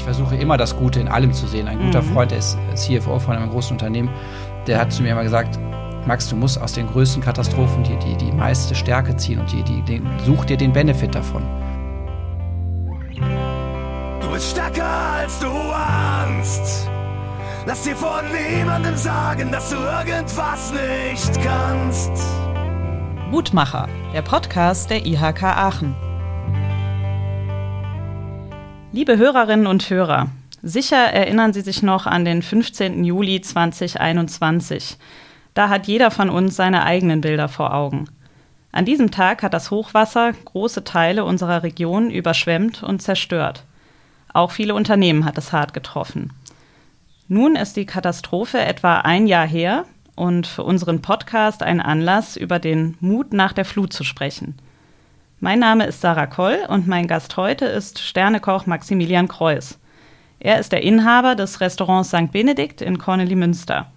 ich versuche immer das Gute in allem zu sehen. Ein guter Mhm. Freund, der ist CFO von einem großen Unternehmen, der hat zu mir immer gesagt, Max, du musst aus den größten Katastrophen die, die, die meiste Stärke ziehen und die, die, den, such dir den Benefit davon. Du bist stärker als du ahnst. Lass dir von niemandem sagen, dass du irgendwas nicht kannst. Mutmacher, der Podcast der IHK Aachen. Liebe Hörerinnen und Hörer, sicher erinnern Sie sich noch an den 15. Juli 2021. Da hat jeder von uns seine eigenen Bilder vor Augen. An diesem Tag hat das Hochwasser große Teile unserer Region überschwemmt und zerstört. Auch viele Unternehmen hat es hart getroffen. Nun ist die Katastrophe etwa ein Jahr her und für unseren Podcast ein Anlass, über den Mut nach der Flut zu sprechen. Mein Name ist Sarah Koll und mein Gast heute ist Sternekoch Maximilian Kreuß. Er ist der Inhaber des Restaurants St. Benedikt in Kornelimünster.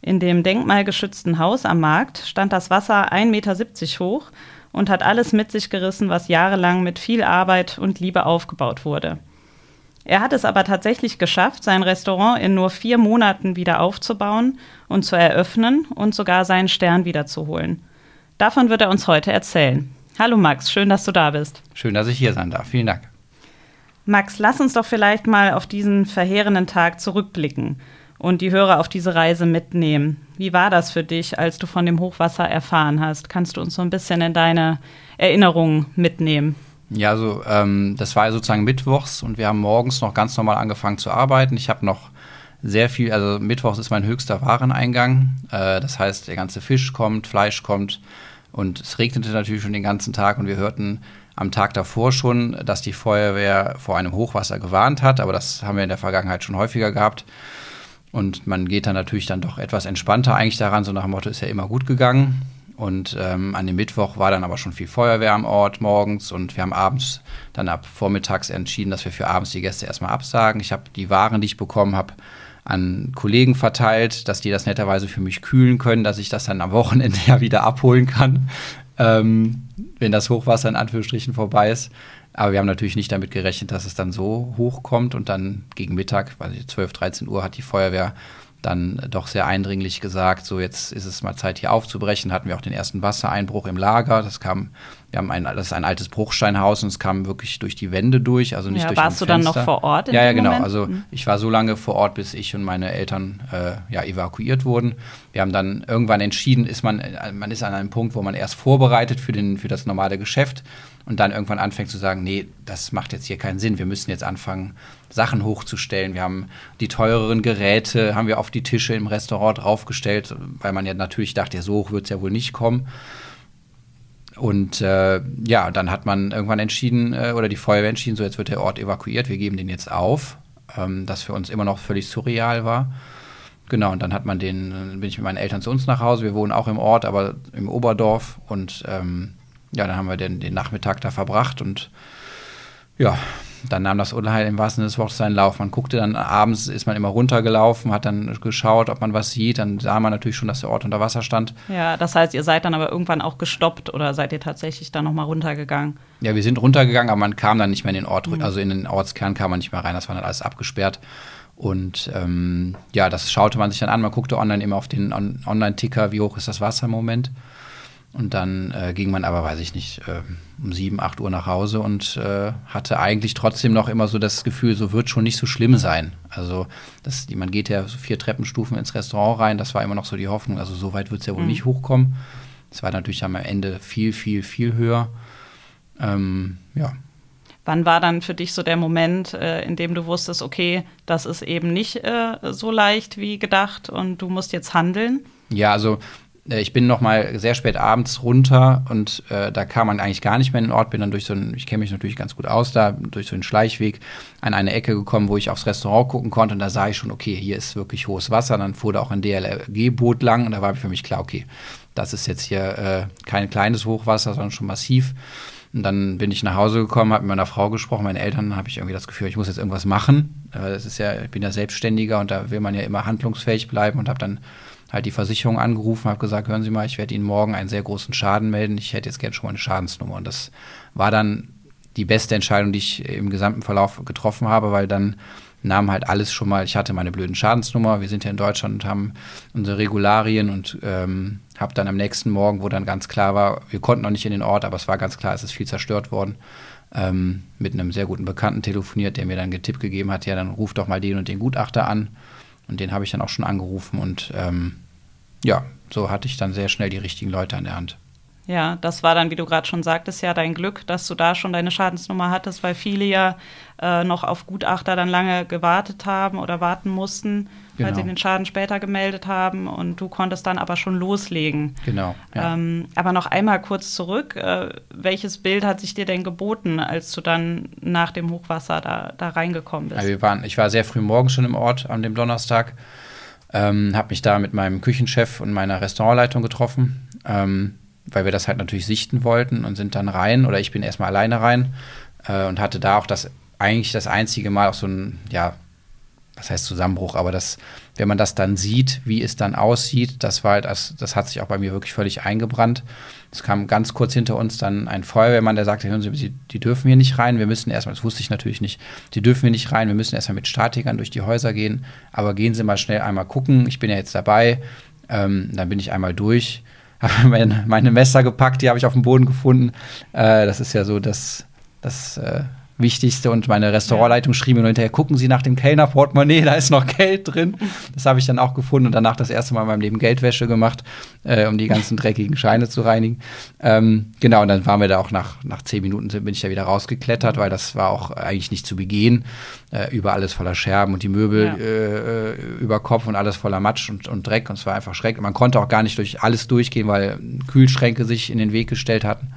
In dem denkmalgeschützten Haus am Markt stand das Wasser 1,70 Meter hoch und hat alles mit sich gerissen, was jahrelang mit viel Arbeit und Liebe aufgebaut wurde. Er hat es aber tatsächlich geschafft, sein Restaurant in nur vier Monaten wieder aufzubauen und zu eröffnen und sogar seinen Stern wiederzuholen. Davon wird er uns heute erzählen. Hallo Max, schön, dass du da bist. Schön, dass ich hier sein darf. Vielen Dank. Max, lass uns doch vielleicht mal auf diesen verheerenden Tag zurückblicken und die Hörer auf diese Reise mitnehmen. Wie war das für dich, als du von dem Hochwasser erfahren hast? Kannst du uns so ein bisschen in deine Erinnerungen mitnehmen? Ja, also ähm, das war sozusagen mittwochs und wir haben morgens noch ganz normal angefangen zu arbeiten. Ich habe noch sehr viel, also mittwochs ist mein höchster Wareneingang. Äh, das heißt, der ganze Fisch kommt, Fleisch kommt und es regnete natürlich schon den ganzen Tag und wir hörten am Tag davor schon, dass die Feuerwehr vor einem Hochwasser gewarnt hat, aber das haben wir in der Vergangenheit schon häufiger gehabt. Und man geht dann natürlich dann doch etwas entspannter eigentlich daran, so nach dem Motto, ist ja immer gut gegangen. Und ähm, an dem Mittwoch war dann aber schon viel Feuerwehr am Ort morgens und wir haben abends dann ab vormittags entschieden, dass wir für abends die Gäste erstmal absagen. Ich habe die Waren, die ich bekommen habe, an Kollegen verteilt, dass die das netterweise für mich kühlen können, dass ich das dann am Wochenende ja wieder abholen kann, ähm, wenn das Hochwasser in Anführungsstrichen vorbei ist. Aber wir haben natürlich nicht damit gerechnet, dass es dann so hoch kommt und dann gegen Mittag, weiß ich, 12, 13 Uhr hat die Feuerwehr dann doch sehr eindringlich gesagt, so jetzt ist es mal Zeit hier aufzubrechen. Hatten wir auch den ersten Wassereinbruch im Lager. Das kam, wir haben ein, das ist ein altes Bruchsteinhaus und es kam wirklich durch die Wände durch, also nicht Ja, durch warst du dann Fenster. noch vor Ort ja, ja, genau. Moment? Also Mhm. ich war so lange vor Ort, bis ich und meine Eltern äh, ja, evakuiert wurden. Wir haben dann irgendwann entschieden, ist man, äh, man ist an einem Punkt, wo man erst vorbereitet für, den, für das normale Geschäft und dann irgendwann anfängt zu sagen, nee, das macht jetzt hier keinen Sinn. Wir müssen jetzt anfangen, Sachen hochzustellen. Wir haben die teureren Geräte, haben wir auf die Tische im Restaurant draufgestellt, weil man ja natürlich dachte, ja, so hoch wird es ja wohl nicht kommen. Und äh, ja, dann hat man irgendwann entschieden, äh, oder die Feuerwehr entschieden, so jetzt wird der Ort evakuiert, wir geben den jetzt auf, ähm, das für uns immer noch völlig surreal war. Genau, und dann hat man den, bin ich mit meinen Eltern zu uns nach Hause, wir wohnen auch im Ort, aber im Oberdorf und ähm, ja, dann haben wir den, den Nachmittag da verbracht und ja, dann nahm das Unheil im wahrsten Sinne des Wortes seinen Lauf. Man guckte dann abends, ist man immer runtergelaufen, hat dann geschaut, ob man was sieht. Dann sah man natürlich schon, dass der Ort unter Wasser stand. Ja, das heißt, ihr seid dann aber irgendwann auch gestoppt oder seid ihr tatsächlich da nochmal runtergegangen? Ja, wir sind runtergegangen, aber man kam dann nicht mehr in den Ort, also in den Ortskern kam man nicht mehr rein. Das war dann alles abgesperrt. Und ähm, ja, das schaute man sich dann an. Man guckte online immer auf den On Online-Ticker, wie hoch ist das Wasser im Moment. Und dann äh, ging man aber, weiß ich nicht, äh, um sieben, acht Uhr nach Hause und äh, hatte eigentlich trotzdem noch immer so das Gefühl, so wird schon nicht so schlimm sein. Also das, die, man geht ja so vier Treppenstufen ins Restaurant rein, das war immer noch so die Hoffnung, also so weit wird es ja wohl Mhm. nicht hochkommen. Es war natürlich am Ende viel, viel, viel höher. Ähm, ja, Wann war dann für dich so der Moment, äh, in dem du wusstest, okay, das ist eben nicht äh, so leicht wie gedacht und du musst jetzt handeln? Ja, also ich bin noch mal sehr spät abends runter und äh, da kam man eigentlich gar nicht mehr in den Ort. Bin dann durch so einen, ich kenne mich natürlich ganz gut aus da, durch so einen Schleichweg an eine Ecke gekommen, wo ich aufs Restaurant gucken konnte und da sah ich schon, okay, hier ist wirklich hohes Wasser. Dann fuhr da auch ein DLRG-Boot lang und da war für mich klar, okay, das ist jetzt hier äh, kein kleines Hochwasser, sondern schon massiv. Und dann bin ich nach Hause gekommen, habe mit meiner Frau gesprochen, meinen Eltern habe ich irgendwie das Gefühl, ich muss jetzt irgendwas machen. Äh, Das ist ja, ich bin ja Selbstständiger und da will man ja immer handlungsfähig bleiben und habe dann halt die Versicherung angerufen, habe gesagt, hören Sie mal, ich werde Ihnen morgen einen sehr großen Schaden melden. Ich hätte jetzt gerne schon mal eine Schadensnummer. Und das war dann die beste Entscheidung, die ich im gesamten Verlauf getroffen habe, weil dann nahm halt alles schon mal, ich hatte meine blöden Schadensnummer, wir sind ja in Deutschland und haben unsere Regularien und ähm, habe dann am nächsten Morgen, wo dann ganz klar war, wir konnten noch nicht in den Ort, aber es war ganz klar, es ist viel zerstört worden, ähm, mit einem sehr guten Bekannten telefoniert, der mir dann getippt gegeben hat, ja, dann ruf doch mal den und den Gutachter an. Und den habe ich dann auch schon angerufen und ähm, ja, so hatte ich dann sehr schnell die richtigen Leute an der Hand. Ja, das war dann, wie du gerade schon sagtest, ja dein Glück, dass du da schon deine Schadensnummer hattest, weil viele ja äh, noch auf Gutachter dann lange gewartet haben oder warten mussten, genau. weil sie den Schaden später gemeldet haben und du konntest dann aber schon loslegen. Genau. Ja. Ähm, aber noch einmal kurz zurück, äh, welches Bild hat sich dir denn geboten, als du dann nach dem Hochwasser da, da reingekommen bist? Also wir waren, ich war sehr früh morgens schon im Ort an dem Donnerstag, ähm, habe mich da mit meinem Küchenchef und meiner Restaurantleitung getroffen. Ähm, weil wir das halt natürlich sichten wollten und sind dann rein oder ich bin erstmal alleine rein äh, und hatte da auch das eigentlich das einzige Mal auch so ein, ja, was heißt Zusammenbruch, aber das, wenn man das dann sieht, wie es dann aussieht, das war halt, das, das hat sich auch bei mir wirklich völlig eingebrannt. Es kam ganz kurz hinter uns dann ein Feuerwehrmann, der sagte, hören Sie, die, die dürfen hier nicht rein, wir müssen erstmal, das wusste ich natürlich nicht, die dürfen hier nicht rein, wir müssen erstmal mit Statikern durch die Häuser gehen, aber gehen Sie mal schnell einmal gucken, ich bin ja jetzt dabei, ähm, dann bin ich einmal durch habe meine, Messer gepackt, die habe ich auf dem Boden gefunden. Äh, das ist ja so das, das äh, Wichtigste. Und meine Restaurantleitung schrieb mir nur hinterher, gucken Sie nach dem Kellnerportemonnaie, da ist noch Geld drin. Das habe ich dann auch gefunden und danach das erste Mal in meinem Leben Geldwäsche gemacht, äh, um die ganzen dreckigen Scheine zu reinigen. Ähm, genau, und dann waren wir da auch nach, nach zehn Minuten bin ich da wieder rausgeklettert, weil das war auch eigentlich nicht zu begehen. Äh, über alles voller Scherben und die Möbel ja. äh, über Kopf und alles voller Matsch und, und Dreck. Und es war einfach schrecklich. Man konnte auch gar nicht durch alles durchgehen, weil Kühlschränke sich in den Weg gestellt hatten.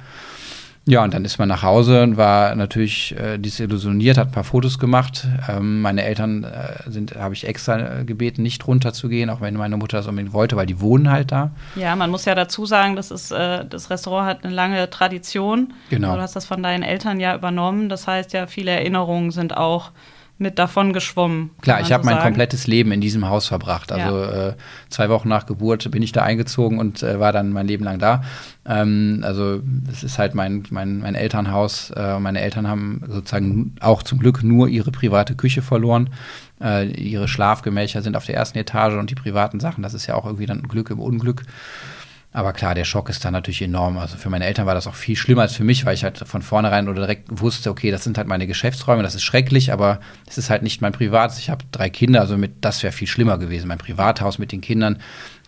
Ja, und dann ist man nach Hause und war natürlich äh, disillusioniert, hat ein paar Fotos gemacht. Ähm, meine Eltern äh, sind, habe ich extra äh, gebeten, nicht runterzugehen, auch wenn meine Mutter das unbedingt wollte, weil die wohnen halt da. Ja, man muss ja dazu sagen, das ist, äh, das Restaurant hat eine lange Tradition. Genau. Du hast das von deinen Eltern ja übernommen. Das heißt ja, viele Erinnerungen sind auch mit davon geschwommen. Klar, ich habe so mein komplettes Leben in diesem Haus verbracht. Also ja. äh, zwei Wochen nach Geburt bin ich da eingezogen und äh, war dann mein Leben lang da. Ähm, also es ist halt mein, mein, mein Elternhaus. Äh, meine Eltern haben sozusagen auch zum Glück nur ihre private Küche verloren. Äh, ihre Schlafgemächer sind auf der ersten Etage und die privaten Sachen, das ist ja auch irgendwie dann ein Glück im Unglück. Aber klar, der Schock ist dann natürlich enorm. Also für meine Eltern war das auch viel schlimmer als für mich, weil ich halt von vornherein oder direkt wusste, okay, das sind halt meine Geschäftsräume, das ist schrecklich, aber es ist halt nicht mein Privat. Ich habe drei Kinder, also mit, das wäre viel schlimmer gewesen. Mein Privathaus mit den Kindern,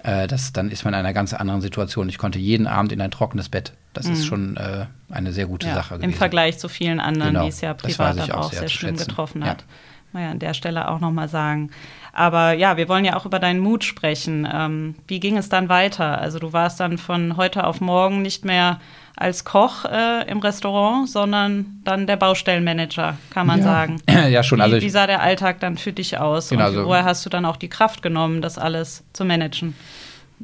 äh, das, dann ist man in einer ganz anderen Situation. Ich konnte jeden Abend in ein trockenes Bett. Das mhm. ist schon äh, eine sehr gute ja, Sache gewesen. Im Vergleich zu vielen anderen, genau, die es ja privat auch sehr, sehr schlimm getroffen hat. Ja. Mal ja an der Stelle auch nochmal sagen. Aber ja, wir wollen ja auch über deinen Mut sprechen. Ähm, wie ging es dann weiter? Also du warst dann von heute auf morgen nicht mehr als Koch äh, im Restaurant, sondern dann der Baustellenmanager, kann man ja. sagen. ja, schon. Wie, also wie sah der Alltag dann für dich aus? Genau, und also, woher hast du dann auch die Kraft genommen, das alles zu managen?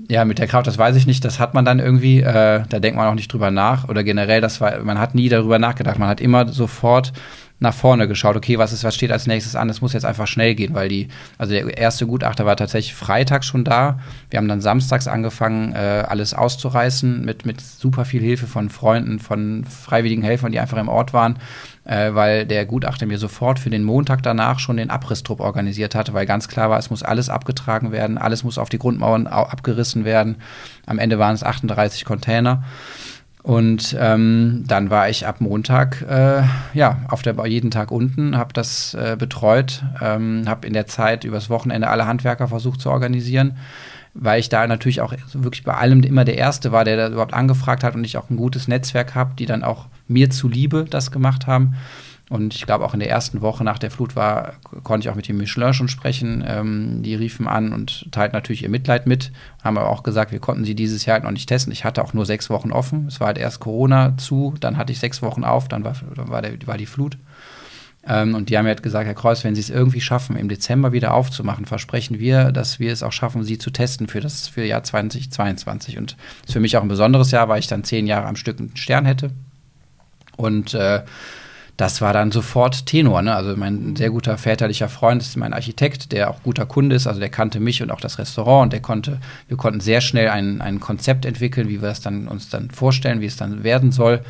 Ja, mit der Kraft, das weiß ich nicht. Das hat man dann irgendwie. Äh, da denkt man auch nicht drüber nach. Oder generell, das war, man hat nie darüber nachgedacht. Man hat immer sofort nach vorne geschaut, okay, was ist, was steht als nächstes an? Es muss jetzt einfach schnell gehen, weil die, also der erste Gutachter war tatsächlich Freitag schon da. Wir haben dann samstags angefangen, äh, alles auszureißen mit, mit super viel Hilfe von Freunden, von freiwilligen Helfern, die einfach im Ort waren, äh, weil der Gutachter mir sofort für den Montag danach schon den Abrisstrupp organisiert hatte, weil ganz klar war, es muss alles abgetragen werden, alles muss auf die Grundmauern abgerissen werden. Am Ende waren es 38 Container. Und ähm, dann war ich ab Montag äh, ja auf der jeden Tag unten, habe das äh, betreut, ähm, habe in der Zeit übers Wochenende alle Handwerker versucht zu organisieren, weil ich da natürlich auch wirklich bei allem immer der Erste war, der da überhaupt angefragt hat und ich auch ein gutes Netzwerk habe, die dann auch mir zuliebe das gemacht haben. Und ich glaube, auch in der ersten Woche nach der Flut war, konnte ich auch mit dem Michelin schon sprechen. Ähm, die riefen an und teilten natürlich ihr Mitleid mit. Haben aber auch gesagt, wir konnten sie dieses Jahr halt noch nicht testen. Ich hatte auch nur sechs Wochen offen. Es war halt erst Corona zu, dann hatte ich sechs Wochen auf, dann war, dann war, der, war die Flut. Ähm, und die haben mir halt gesagt, Herr Kreuz, wenn Sie es irgendwie schaffen, im Dezember wieder aufzumachen, versprechen wir, dass wir es auch schaffen, Sie zu testen für das für Jahr 2022. Und das ist für mich auch ein besonderes Jahr, weil ich dann zehn Jahre am Stück einen Stern hätte. Und äh, das war dann sofort Tenor. Ne? Also mein sehr guter väterlicher Freund ist mein Architekt, der auch guter Kunde ist. Also der kannte mich und auch das Restaurant und der konnte, wir konnten sehr schnell ein, ein Konzept entwickeln, wie wir das dann uns dann vorstellen, wie es dann werden soll.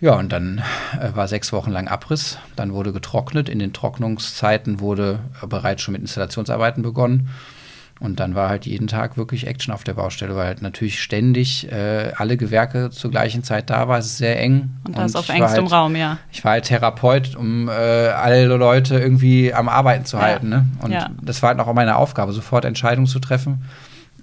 Ja, und dann äh, war sechs Wochen lang Abriss. Dann wurde getrocknet. In den Trocknungszeiten wurde äh, bereits schon mit Installationsarbeiten begonnen. Und dann war halt jeden Tag wirklich Action auf der Baustelle, weil halt natürlich ständig äh, alle Gewerke zur gleichen Zeit da war. Es ist sehr eng. Und das auf engstem halt, Raum, ja. Ich war halt Therapeut, um äh, alle Leute irgendwie am Arbeiten zu ja. halten. Ne? Und ja. das war halt auch meine Aufgabe, sofort Entscheidungen zu treffen.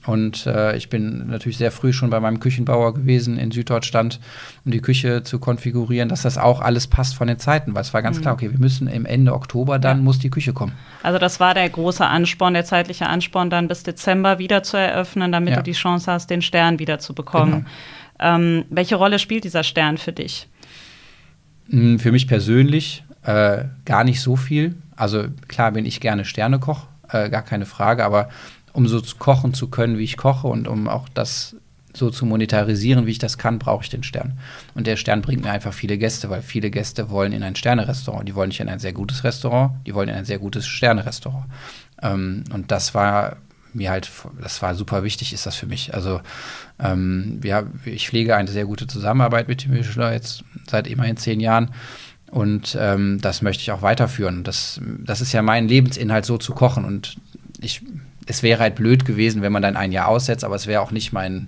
Und äh, ich bin natürlich sehr früh schon bei meinem Küchenbauer gewesen in Süddeutschland, um die Küche zu konfigurieren, dass das auch alles passt von den Zeiten, weil es war ganz mhm. klar, okay, wir müssen im Ende Oktober, dann ja. muss die Küche kommen. Also das war der große Ansporn, der zeitliche Ansporn, dann bis Dezember wieder zu eröffnen, damit ja. du die Chance hast, den Stern wieder zu bekommen. Genau. Ähm, welche Rolle spielt dieser Stern für dich? Hm, für mich persönlich äh, gar nicht so viel. Also klar bin ich gerne Sternekoch, äh, gar keine Frage, aber um so kochen zu können, wie ich koche und um auch das so zu monetarisieren, wie ich das kann, brauche ich den Stern. Und der Stern bringt mir einfach viele Gäste, weil viele Gäste wollen in ein Sternerestaurant. Die wollen nicht in ein sehr gutes Restaurant, die wollen in ein sehr gutes Sternerestaurant. Ähm, und das war mir halt, das war super wichtig, ist das für mich. Also ähm, ja, ich pflege eine sehr gute Zusammenarbeit mit dem Michelin jetzt seit immerhin zehn Jahren. Und ähm, das möchte ich auch weiterführen. Das, das ist ja mein Lebensinhalt, so zu kochen. Und ich es wäre halt blöd gewesen, wenn man dann ein Jahr aussetzt, aber es wäre auch nicht mein,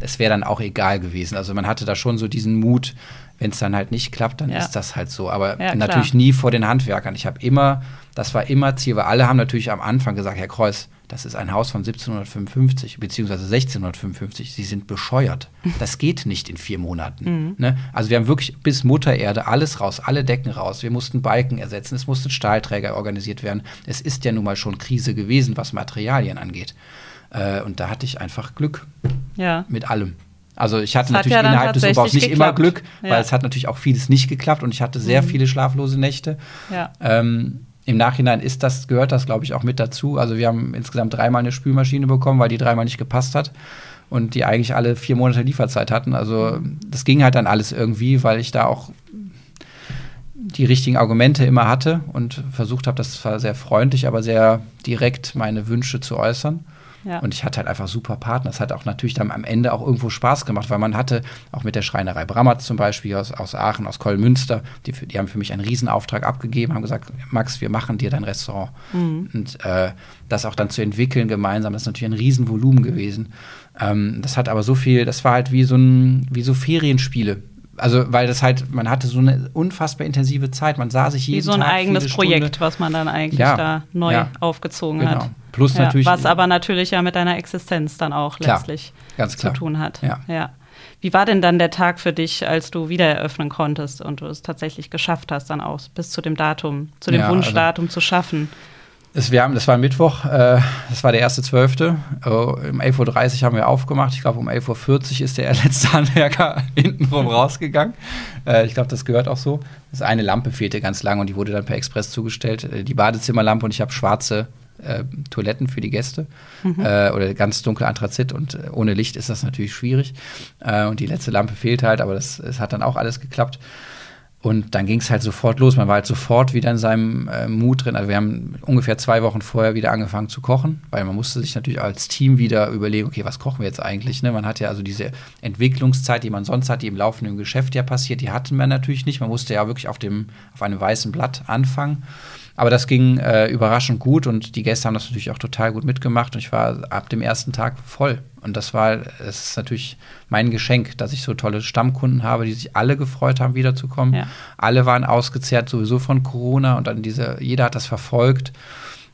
es wäre dann auch egal gewesen. Also man hatte da schon so diesen Mut, wenn es dann halt nicht klappt, dann ja. ist das halt so. Aber ja, natürlich nie vor den Handwerkern. Ich habe immer, das war immer Ziel, weil alle haben natürlich am Anfang gesagt, Herr Kreuz, das ist ein Haus von 1755 beziehungsweise 1655. Sie sind bescheuert. Das geht nicht in vier Monaten. Mhm. Ne? Also wir haben wirklich bis Muttererde alles raus, alle Decken raus. Wir mussten Balken ersetzen, es mussten Stahlträger organisiert werden. Es ist ja nun mal schon Krise gewesen, was Materialien angeht. Äh, und da hatte ich einfach Glück ja. mit allem. Also ich hatte natürlich ja innerhalb des Umbaus nicht geklappt. immer Glück, ja. weil es hat natürlich auch vieles nicht geklappt und ich hatte sehr mhm. viele schlaflose Nächte. Ja. Ähm, im Nachhinein ist das, gehört das, glaube ich, auch mit dazu. Also wir haben insgesamt dreimal eine Spülmaschine bekommen, weil die dreimal nicht gepasst hat und die eigentlich alle vier Monate Lieferzeit hatten. Also das ging halt dann alles irgendwie, weil ich da auch die richtigen Argumente immer hatte und versucht habe, das war sehr freundlich, aber sehr direkt meine Wünsche zu äußern. Ja. Und ich hatte halt einfach super Partner. Es hat auch natürlich dann am Ende auch irgendwo Spaß gemacht, weil man hatte auch mit der Schreinerei Brammertz zum Beispiel aus, aus Aachen, aus Kollmünster, die, die haben für mich einen Riesenauftrag abgegeben, haben gesagt, Max, wir machen dir dein Restaurant. Mhm. Und äh, das auch dann zu entwickeln gemeinsam, das ist natürlich ein Riesenvolumen gewesen. Ähm, das hat aber so viel, das war halt wie so ein, wie so Ferienspiele also weil das halt, man hatte so eine unfassbar intensive Zeit. Man sah sich jeden Tag. Wie so ein Tag, eigenes Projekt, was man dann eigentlich ja, da neu ja, aufgezogen genau. hat. Plus ja, natürlich. Was aber natürlich ja mit deiner Existenz dann auch klar, letztlich zu tun hat. Ja. ja. Wie war denn dann der Tag für dich, als du wieder eröffnen konntest und du es tatsächlich geschafft hast, dann auch bis zu dem Datum, zu dem Wunschdatum also, zu schaffen? Es, wir haben, das war Mittwoch, äh, das war der erste Zwölfte. Uh, um 11.30 Uhr haben wir aufgemacht. Ich glaube, um 11.40 Uhr ist der letzte Handwerker hintenrum rausgegangen. Äh, ich glaube, das gehört auch so. Das eine Lampe fehlte ganz lang und die wurde dann per Express zugestellt. Äh, die Badezimmerlampe und ich habe schwarze äh, Toiletten für die Gäste mhm. äh, oder ganz dunkel Anthrazit und äh, ohne Licht ist das natürlich schwierig. Äh, und die letzte Lampe fehlt halt, aber das, es hat dann auch alles geklappt. Und dann ging es halt sofort los. Man war halt sofort wieder in seinem äh, Mut drin. Also wir haben ungefähr zwei Wochen vorher wieder angefangen zu kochen, weil man musste sich natürlich als Team wieder überlegen, okay, was kochen wir jetzt eigentlich? Ne? Man hat ja also diese Entwicklungszeit, die man sonst hat, die im laufenden Geschäft ja passiert, die hatten wir natürlich nicht. Man musste ja wirklich auf, dem, auf einem weißen Blatt anfangen. Aber das ging äh, überraschend gut und die Gäste haben das natürlich auch total gut mitgemacht und ich war ab dem ersten Tag voll. Und das war, es ist natürlich mein Geschenk, dass ich so tolle Stammkunden habe, die sich alle gefreut haben, wiederzukommen. Ja. Alle waren ausgezehrt sowieso von Corona und dann diese, jeder hat das verfolgt.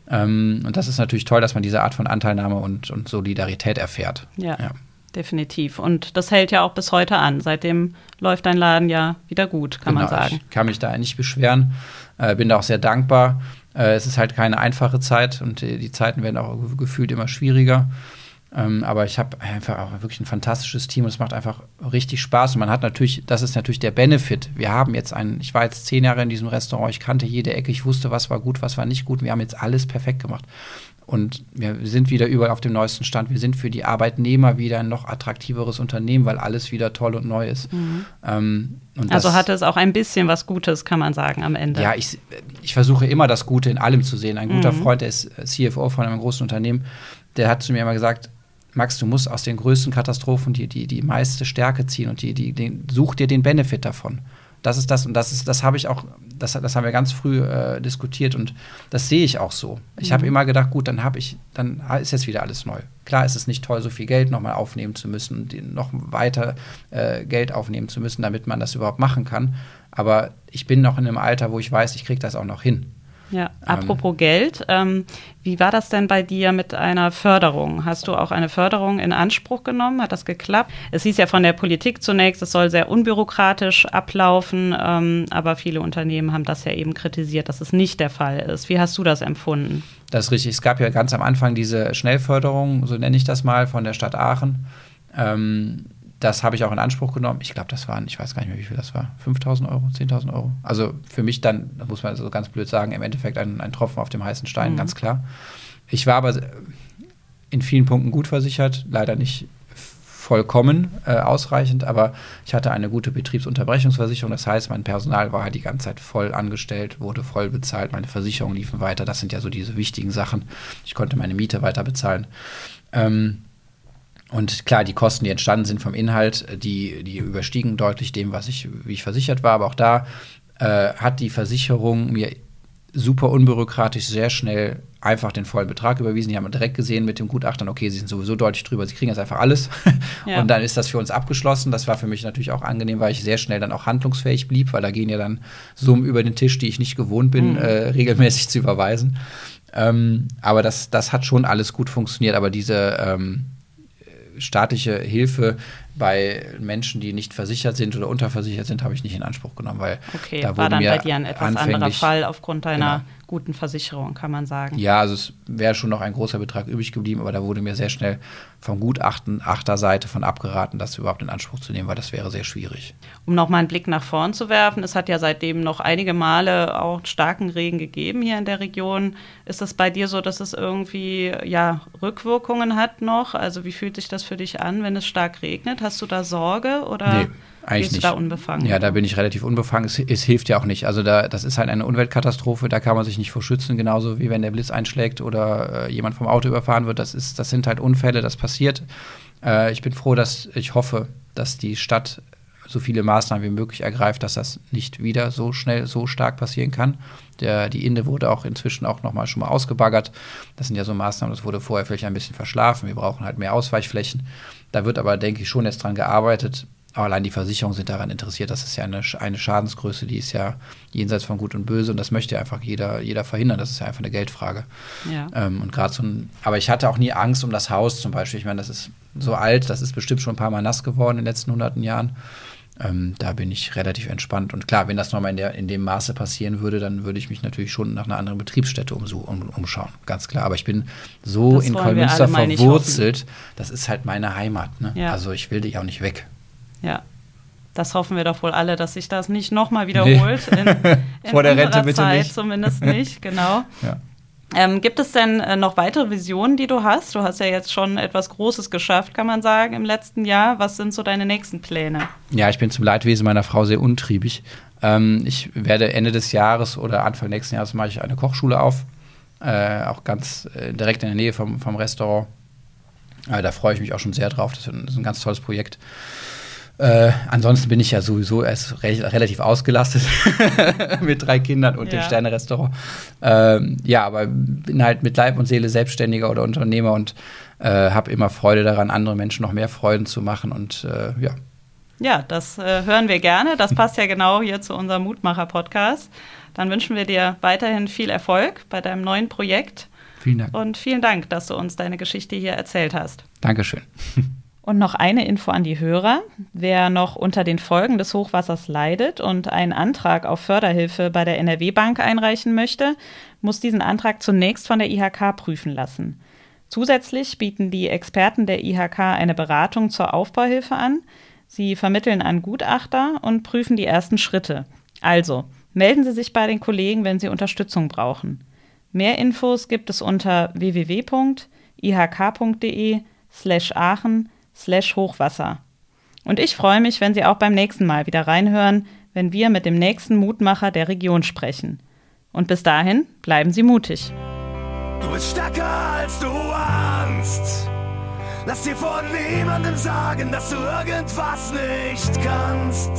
Ähm, und das ist natürlich toll, dass man diese Art von Anteilnahme und, und Solidarität erfährt. ja. ja definitiv. Und das hält ja auch bis heute an. Seitdem läuft dein Laden ja wieder gut, kann genau, man sagen. Ich kann mich da nicht beschweren. Äh, bin da auch sehr dankbar. Äh, es ist halt keine einfache Zeit und die, die Zeiten werden auch gefühlt immer schwieriger. Ähm, aber ich habe einfach auch wirklich ein fantastisches Team und es macht einfach richtig Spaß. Und man hat natürlich, das ist natürlich der Benefit. Wir haben jetzt einen, ich war jetzt zehn Jahre in diesem Restaurant, ich kannte jede Ecke, ich wusste, was war gut, was war nicht gut. Wir haben jetzt alles perfekt gemacht. Und wir sind wieder überall auf dem neuesten Stand. Wir sind für die Arbeitnehmer wieder ein noch attraktiveres Unternehmen, weil alles wieder toll und neu ist. Mhm. Ähm, also hatte es auch ein bisschen was Gutes, kann man sagen, am Ende. Ja, ich, ich versuche immer das Gute in allem zu sehen. Ein guter mhm. Freund, der ist CFO von einem großen Unternehmen, der hat zu mir immer gesagt, Max, du musst aus den größten Katastrophen die, die, die meiste Stärke ziehen und die, die, den, such dir den Benefit davon. Das ist das und das ist, das habe ich auch, das, das haben wir ganz früh äh, diskutiert und das sehe ich auch so. Ich mhm. habe immer gedacht, gut, dann habe ich, dann ist jetzt wieder alles neu. Klar ist es nicht toll, so viel Geld nochmal aufnehmen zu müssen und noch weiter äh, Geld aufnehmen zu müssen, damit man das überhaupt machen kann. Aber ich bin noch in einem Alter, wo ich weiß, ich kriege das auch noch hin. Ja, ähm. apropos ähm, Geld, ähm, wie war das denn bei dir mit einer Förderung? Hast du auch eine Förderung in Anspruch genommen? Hat das geklappt? Es hieß ja von der Politik zunächst, es soll sehr unbürokratisch ablaufen, ähm, aber viele Unternehmen haben das ja eben kritisiert, dass es nicht der Fall ist. Wie hast du das empfunden? Das ist richtig. Es gab ja ganz am Anfang diese Schnellförderung, so nenne ich das mal, von der Stadt Aachen. Ähm, das habe ich auch in Anspruch genommen. Ich glaube, das waren, ich weiß gar nicht mehr, wie viel das war, 5000 Euro, 10.000 Euro. Also für mich dann, muss man so ganz blöd sagen, im Endeffekt ein, ein Tropfen auf dem heißen Stein, mhm. ganz klar. Ich war aber in vielen Punkten gut versichert, leider nicht vollkommen äh, ausreichend, aber ich hatte eine gute Betriebsunterbrechungsversicherung. Das heißt, mein Personal war halt die ganze Zeit voll angestellt, wurde voll bezahlt, meine Versicherungen liefen weiter. Das sind ja so diese wichtigen Sachen. Ich konnte meine Miete weiter bezahlen. Ähm, und klar, die Kosten, die entstanden sind vom Inhalt, die, die überstiegen deutlich dem, was ich, wie ich versichert war. Aber auch da äh, hat die Versicherung mir super unbürokratisch sehr schnell einfach den vollen Betrag überwiesen. Die haben direkt gesehen mit dem Gutachtern, okay, sie sind sowieso deutlich drüber, sie kriegen jetzt einfach alles. Ja. Und dann ist das für uns abgeschlossen. Das war für mich natürlich auch angenehm, weil ich sehr schnell dann auch handlungsfähig blieb, weil da gehen ja dann Summen über den Tisch, die ich nicht gewohnt bin, mhm. äh, regelmäßig zu überweisen. Ähm, aber das, das hat schon alles gut funktioniert. Aber diese ähm, staatliche Hilfe bei Menschen, die nicht versichert sind oder unterversichert sind, habe ich nicht in Anspruch genommen, weil okay, da war dann bei dir ein etwas anderer Fall aufgrund deiner genau. guten Versicherung, kann man sagen. Ja, also es wäre schon noch ein großer Betrag übrig geblieben, aber da wurde mir sehr schnell vom Gutachten Achterseite von abgeraten, das überhaupt in Anspruch zu nehmen, weil das wäre sehr schwierig. Um noch mal einen Blick nach vorn zu werfen, es hat ja seitdem noch einige Male auch starken Regen gegeben hier in der Region. Ist es bei dir so, dass es irgendwie ja Rückwirkungen hat noch? Also wie fühlt sich das für dich an, wenn es stark regnet? Hast du da Sorge oder? Nee. Eigentlich nicht. da unbefangen? Ja, da bin ich relativ unbefangen. Es, es, hilft ja auch nicht. Also da, das ist halt eine Umweltkatastrophe, da kann man sich nicht vor schützen, genauso wie wenn der Blitz einschlägt oder äh, jemand vom Auto überfahren wird. Das, ist, das sind halt Unfälle, das passiert. Äh, ich bin froh, dass ich hoffe, dass die Stadt so viele Maßnahmen wie möglich ergreift, dass das nicht wieder so schnell, so stark passieren kann. Der, die Inde wurde auch inzwischen auch nochmal schon mal ausgebaggert. Das sind ja so Maßnahmen, das wurde vorher vielleicht ein bisschen verschlafen. Wir brauchen halt mehr Ausweichflächen. Da wird aber, denke ich, schon jetzt dran gearbeitet. Aber allein die Versicherungen sind daran interessiert. Das ist ja eine, eine Schadensgröße, die ist ja jenseits von Gut und Böse und das möchte einfach jeder, jeder verhindern. Das ist ja einfach eine Geldfrage. Ja. Ähm, und gerade so ein, aber ich hatte auch nie Angst um das Haus zum Beispiel. Ich meine, das ist so alt, das ist bestimmt schon ein paar Mal nass geworden in den letzten hunderten Jahren. Ähm, da bin ich relativ entspannt. Und klar, wenn das nochmal in, in dem Maße passieren würde, dann würde ich mich natürlich schon nach einer anderen Betriebsstätte um, um, umschauen. Ganz klar. Aber ich bin so das in Kolmünster verwurzelt. Das ist halt meine Heimat. Ne? Ja. Also ich will dich auch nicht weg. Ja. Das hoffen wir doch wohl alle, dass sich das nicht nochmal wiederholt. Nee. In, in Vor der Rente bitte Zeit nicht. zumindest nicht, genau. Ja. Ähm, gibt es denn äh, noch weitere Visionen, die du hast? Du hast ja jetzt schon etwas Großes geschafft, kann man sagen, im letzten Jahr. Was sind so deine nächsten Pläne? Ja, ich bin zum Leidwesen meiner Frau sehr untriebig. Ähm, ich werde Ende des Jahres oder Anfang nächsten Jahres mache ich eine Kochschule auf. Äh, auch ganz äh, direkt in der Nähe vom, vom Restaurant. Äh, da freue ich mich auch schon sehr drauf. Das ist ein, das ist ein ganz tolles Projekt. Äh, ansonsten bin ich ja sowieso erst re relativ ausgelastet mit drei Kindern und ja. dem Sterne-Restaurant. Ähm, ja, aber bin halt mit Leib und Seele Selbstständiger oder Unternehmer und äh, habe immer Freude daran, andere Menschen noch mehr Freuden zu machen und äh, ja. Ja, das äh, hören wir gerne. Das passt ja genau hier zu unserem Mutmacher-Podcast. Dann wünschen wir dir weiterhin viel Erfolg bei deinem neuen Projekt. Vielen Dank. Und vielen Dank, dass du uns deine Geschichte hier erzählt hast. Dankeschön. Und noch eine Info an die Hörer. Wer noch unter den Folgen des Hochwassers leidet und einen Antrag auf Förderhilfe bei der NRW-Bank einreichen möchte, muss diesen Antrag zunächst von der IHK prüfen lassen. Zusätzlich bieten die Experten der IHK eine Beratung zur Aufbauhilfe an. Sie vermitteln an Gutachter und prüfen die ersten Schritte. Also, melden Sie sich bei den Kollegen, wenn Sie Unterstützung brauchen. Mehr Infos gibt es unter www.ihk.de slash Aachen slash Hochwasser. Und ich freue mich, wenn Sie auch beim nächsten Mal wieder reinhören, wenn wir mit dem nächsten Mutmacher der Region sprechen. Und bis dahin bleiben Sie mutig. Du bist stärker als du ahnst. Lass dir von niemandem sagen, dass du irgendwas nicht kannst.